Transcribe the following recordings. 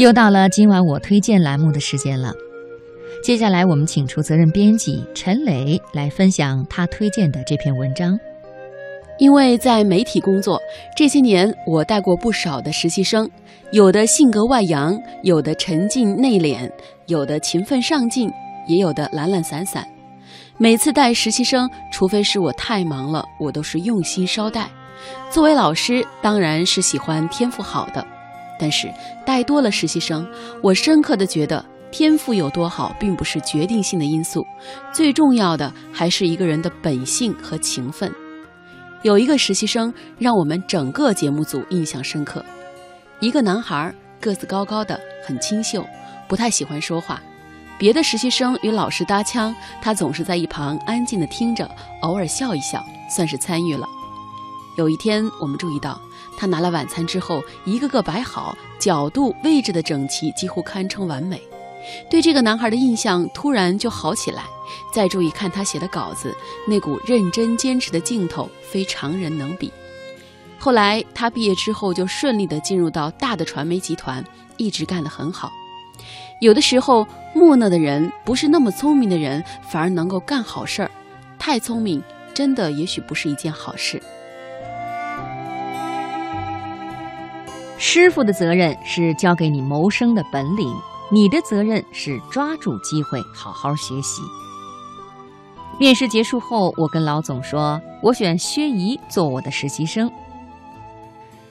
又到了今晚我推荐栏目的时间了。接下来，我们请出责任编辑陈磊来分享他推荐的这篇文章。因为在媒体工作这些年，我带过不少的实习生，有的性格外扬，有的沉静内敛，有的勤奋上进，也有的懒懒散散。每次带实习生，除非是我太忙了，我都是用心捎带。作为老师，当然是喜欢天赋好的。但是带多了实习生，我深刻的觉得天赋有多好，并不是决定性的因素，最重要的还是一个人的本性和勤奋。有一个实习生让我们整个节目组印象深刻，一个男孩个子高高的，很清秀，不太喜欢说话。别的实习生与老师搭腔，他总是在一旁安静的听着，偶尔笑一笑，算是参与了。有一天，我们注意到。他拿了晚餐之后，一个个摆好，角度位置的整齐，几乎堪称完美。对这个男孩的印象突然就好起来。再注意看他写的稿子，那股认真坚持的劲头，非常人能比。后来他毕业之后，就顺利的进入到大的传媒集团，一直干得很好。有的时候，木讷的人，不是那么聪明的人，反而能够干好事儿。太聪明，真的也许不是一件好事。师傅的责任是教给你谋生的本领，你的责任是抓住机会好好学习。面试结束后，我跟老总说：“我选薛姨做我的实习生。”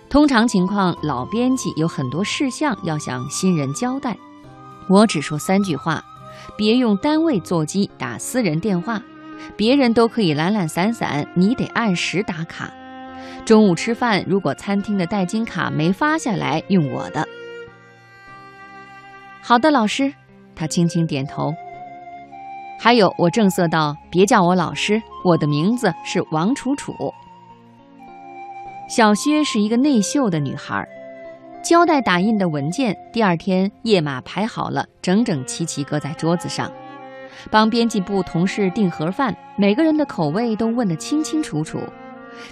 通常情况，老编辑有很多事项要向新人交代，我只说三句话：别用单位座机打私人电话，别人都可以懒懒散散，你得按时打卡。中午吃饭，如果餐厅的代金卡没发下来，用我的。好的，老师，他轻轻点头。还有，我正色道：“别叫我老师，我的名字是王楚楚。”小薛是一个内秀的女孩，交代打印的文件，第二天页码排好了，整整齐齐搁在桌子上。帮编辑部同事订盒饭，每个人的口味都问得清清楚楚。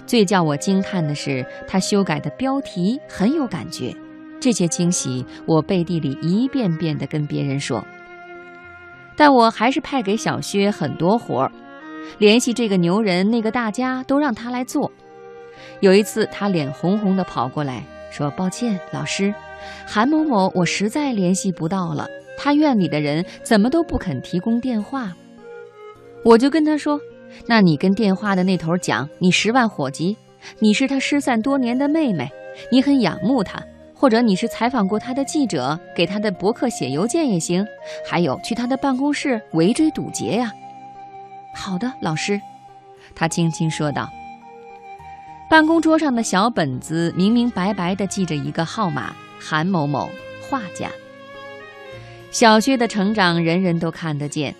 最叫我惊叹的是，他修改的标题很有感觉。这些惊喜，我背地里一遍遍地跟别人说。但我还是派给小薛很多活儿，联系这个牛人、那个大家，都让他来做。有一次，他脸红红地跑过来，说：“抱歉，老师，韩某某，我实在联系不到了。他院里的人怎么都不肯提供电话。”我就跟他说。那你跟电话的那头讲，你十万火急，你是他失散多年的妹妹，你很仰慕他，或者你是采访过他的记者，给他的博客写邮件也行，还有去他的办公室围追堵截呀。好的，老师，他轻轻说道。办公桌上的小本子明明白白地记着一个号码：韩某某，画家。小薛的成长，人人都看得见。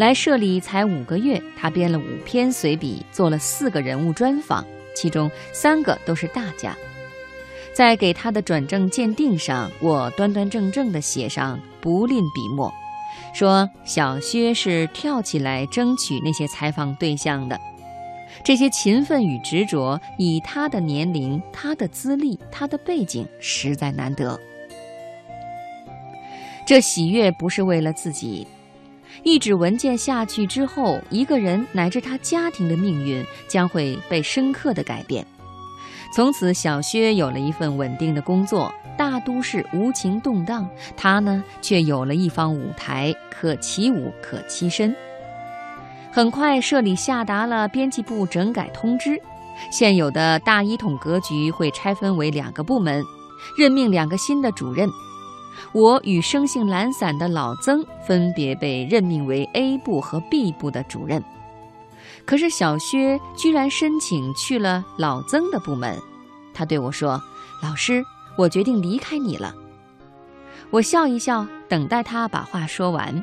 来社里才五个月，他编了五篇随笔，做了四个人物专访，其中三个都是大家。在给他的转正鉴定上，我端端正正地写上，不吝笔墨，说小薛是跳起来争取那些采访对象的。这些勤奋与执着，以他的年龄、他的资历、他的背景，实在难得。这喜悦不是为了自己。一纸文件下去之后，一个人乃至他家庭的命运将会被深刻的改变。从此，小薛有了一份稳定的工作。大都市无情动荡，他呢却有了一方舞台，可起舞，可栖身。很快，社里下达了编辑部整改通知，现有的大一统格局会拆分为两个部门，任命两个新的主任。我与生性懒散的老曾分别被任命为 A 部和 B 部的主任，可是小薛居然申请去了老曾的部门。他对我说：“老师，我决定离开你了。”我笑一笑，等待他把话说完。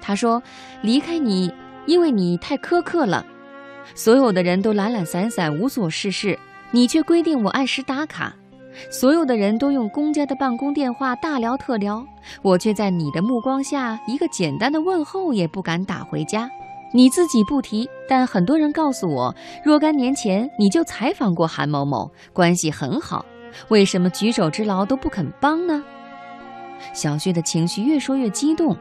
他说：“离开你，因为你太苛刻了。所有的人都懒懒散散、无所事事，你却规定我按时打卡。”所有的人都用公家的办公电话大聊特聊，我却在你的目光下一个简单的问候也不敢打回家。你自己不提，但很多人告诉我，若干年前你就采访过韩某某，关系很好，为什么举手之劳都不肯帮呢？小薛的情绪越说越激动。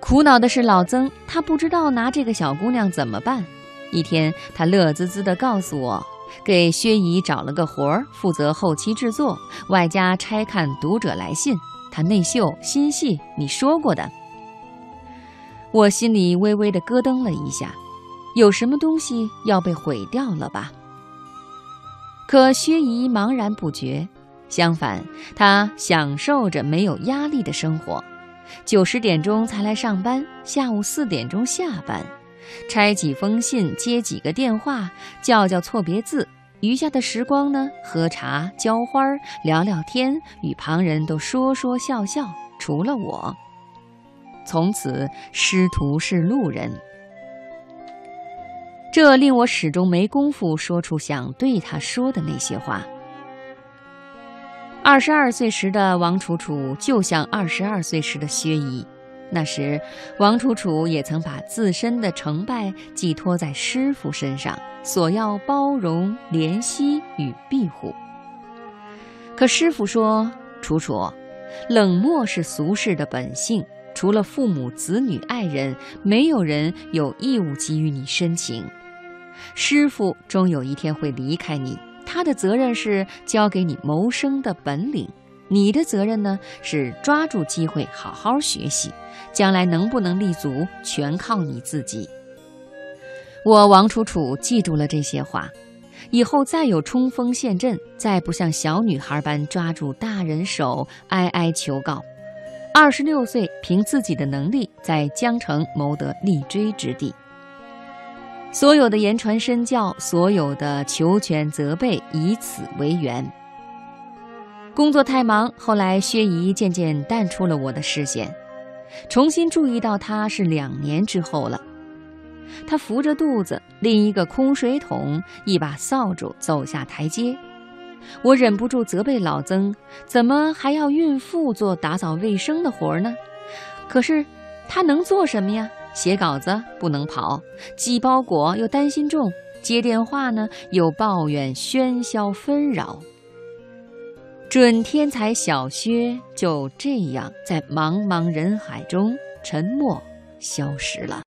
苦恼的是老曾，他不知道拿这个小姑娘怎么办。一天，他乐滋滋地告诉我，给薛姨找了个活儿，负责后期制作，外加拆看读者来信。他内秀心细，你说过的。我心里微微的咯噔了一下，有什么东西要被毁掉了吧？可薛姨茫然不觉，相反，她享受着没有压力的生活。九十点钟才来上班，下午四点钟下班，拆几封信，接几个电话，叫叫错别字。余下的时光呢，喝茶、浇花、聊聊天，与旁人都说说笑笑，除了我。从此师徒是路人，这令我始终没工夫说出想对他说的那些话。二十二岁时的王楚楚，就像二十二岁时的薛姨。那时，王楚楚也曾把自身的成败寄托在师傅身上，索要包容、怜惜与庇护。可师傅说：“楚楚，冷漠是俗世的本性，除了父母、子女、爱人，没有人有义务给予你深情。师傅终有一天会离开你。”他的责任是教给你谋生的本领，你的责任呢是抓住机会好好学习，将来能不能立足全靠你自己。我王楚楚记住了这些话，以后再有冲锋陷阵，再不像小女孩般抓住大人手哀哀求告。二十六岁，凭自己的能力在江城谋得立锥之地。所有的言传身教，所有的求全责备，以此为缘。工作太忙，后来薛姨渐渐淡出了我的视线，重新注意到她是两年之后了。她扶着肚子，拎一个空水桶，一把扫帚走下台阶。我忍不住责备老曾：怎么还要孕妇做打扫卫生的活呢？可是她能做什么呀？写稿子不能跑，寄包裹又担心重，接电话呢又抱怨喧嚣纷扰。准天才小薛就这样在茫茫人海中沉默消失了。